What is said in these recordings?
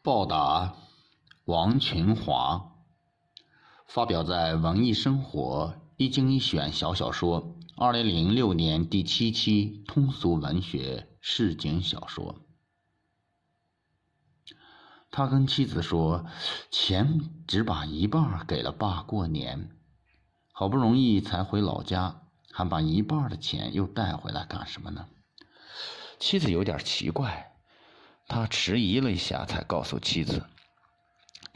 报答王群华，发表在《文艺生活》一经一选小小说，二零零六年第七期通俗文学市井小说。他跟妻子说，钱只把一半给了爸过年，好不容易才回老家，还把一半的钱又带回来干什么呢？妻子有点奇怪。他迟疑了一下，才告诉妻子：“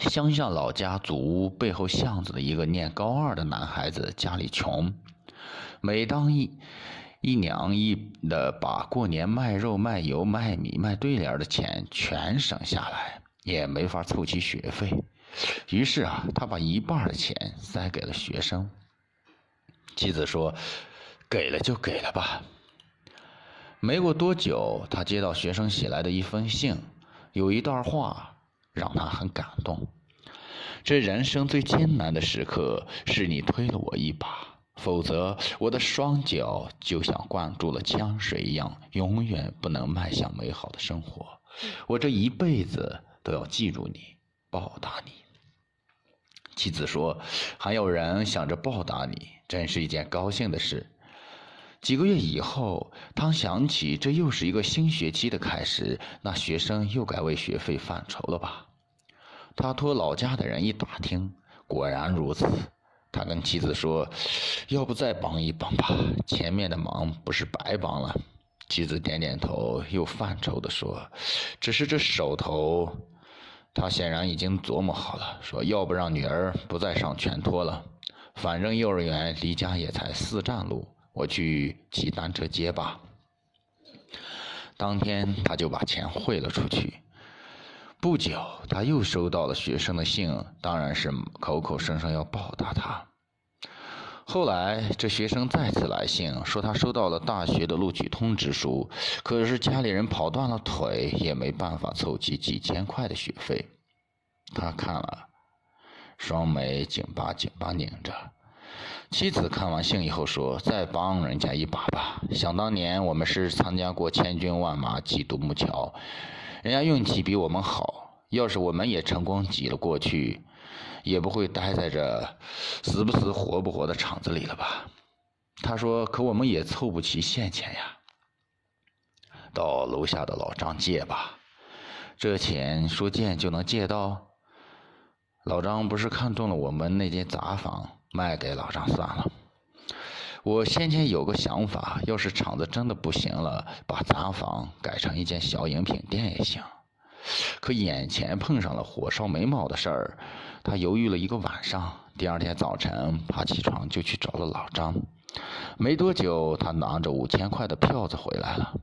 乡下老家祖屋背后巷子的一个念高二的男孩子，家里穷。每当一一娘一的把过年卖肉、卖油、卖米、卖对联的钱全省下来，也没法凑齐学费。于是啊，他把一半的钱塞给了学生。妻子说：‘给了就给了吧。’”没过多久，他接到学生写来的一封信，有一段话让他很感动：“这人生最艰难的时刻，是你推了我一把，否则我的双脚就像灌注了江水一样，永远不能迈向美好的生活。我这一辈子都要记住你，报答你。”妻子说：“还有人想着报答你，真是一件高兴的事。”几个月以后，当想起这又是一个新学期的开始，那学生又该为学费犯愁了吧？他托老家的人一打听，果然如此。他跟妻子说：“要不再帮一帮吧，前面的忙不是白帮了。”妻子点点头，又犯愁地说：“只是这手头……”他显然已经琢磨好了，说：“要不让女儿不再上全托了，反正幼儿园离家也才四站路。”我去骑单车接吧。当天他就把钱汇了出去。不久，他又收到了学生的信，当然是口口声声要报答他。后来，这学生再次来信，说他收到了大学的录取通知书，可是家里人跑断了腿，也没办法凑齐几千块的学费。他看了，双眉紧巴紧巴拧着。妻子看完信以后说：“再帮人家一把吧。想当年我们是参加过千军万马挤独木桥，人家运气比我们好。要是我们也成功挤了过去，也不会待在这死不死活不活的厂子里了吧？”他说：“可我们也凑不齐现钱呀。到楼下的老张借吧，这钱说借就能借到。老张不是看中了我们那间杂房。”卖给老张算了。我先前有个想法，要是厂子真的不行了，把杂房改成一间小饮品店也行。可眼前碰上了火烧眉毛的事儿，他犹豫了一个晚上。第二天早晨，爬起床就去找了老张。没多久，他拿着五千块的票子回来了。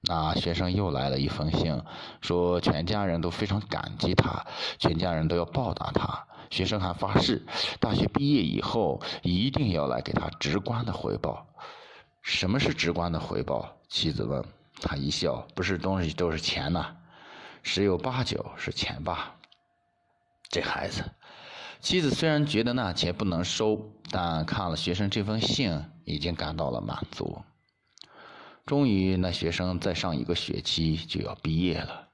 那学生又来了一封信，说全家人都非常感激他，全家人都要报答他。学生还发誓，大学毕业以后一定要来给他直观的回报。什么是直观的回报？妻子问他，一笑，不是东西都是钱呐，十有八九是钱吧。这孩子，妻子虽然觉得那钱不能收，但看了学生这封信，已经感到了满足。终于，那学生再上一个学期就要毕业了。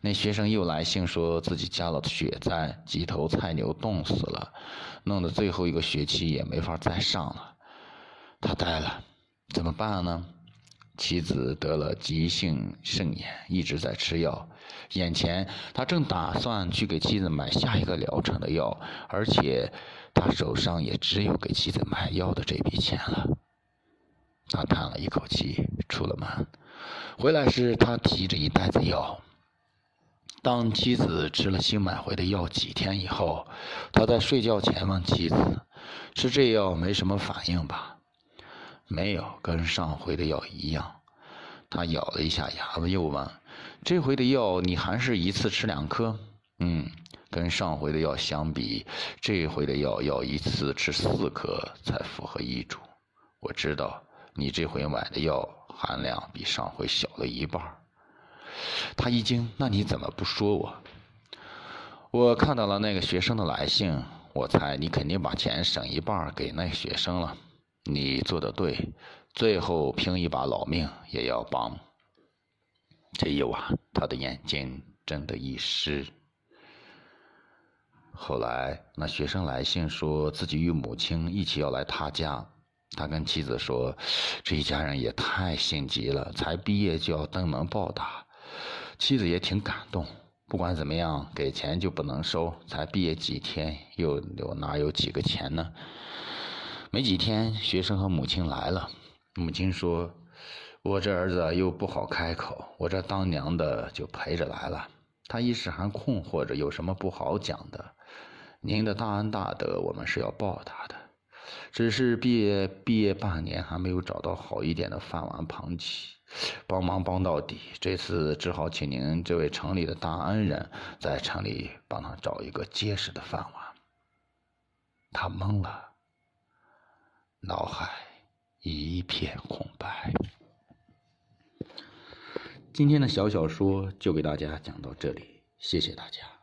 那学生又来信说自己家了雪灾，几头菜牛冻死了，弄得最后一个学期也没法再上了。他呆了，怎么办呢？妻子得了急性肾炎，一直在吃药。眼前他正打算去给妻子买下一个疗程的药，而且他手上也只有给妻子买药的这笔钱了。他叹了一口气，出了门。回来时，他提着一袋子药。当妻子吃了新买回的药几天以后，他在睡觉前问妻子：“吃这药没什么反应吧？”“没有，跟上回的药一样。”他咬了一下牙，又问：“这回的药你还是一次吃两颗？”“嗯，跟上回的药相比，这回的药要一次吃四颗才符合医嘱。我知道你这回买的药含量比上回小了一半。”他一惊，那你怎么不说我？我看到了那个学生的来信，我猜你肯定把钱省一半给那学生了。你做的对，最后拼一把老命也要帮。这一晚，他的眼睛真的一湿。后来，那学生来信说自己与母亲一起要来他家，他跟妻子说，这一家人也太心急了，才毕业就要登门报答。妻子也挺感动。不管怎么样，给钱就不能收，才毕业几天，又有哪有几个钱呢？没几天，学生和母亲来了，母亲说。我这儿子又不好开口，我这当娘的就陪着来了。他一时还困惑着，有什么不好讲的？您的大恩大德，我们是要报答的。只是毕业毕业半年，还没有找到好一点的饭碗捧起，帮忙帮到底。这次只好请您这位城里的大恩人，在城里帮他找一个结实的饭碗。他懵了，脑海一片空白。今天的小小说就给大家讲到这里，谢谢大家。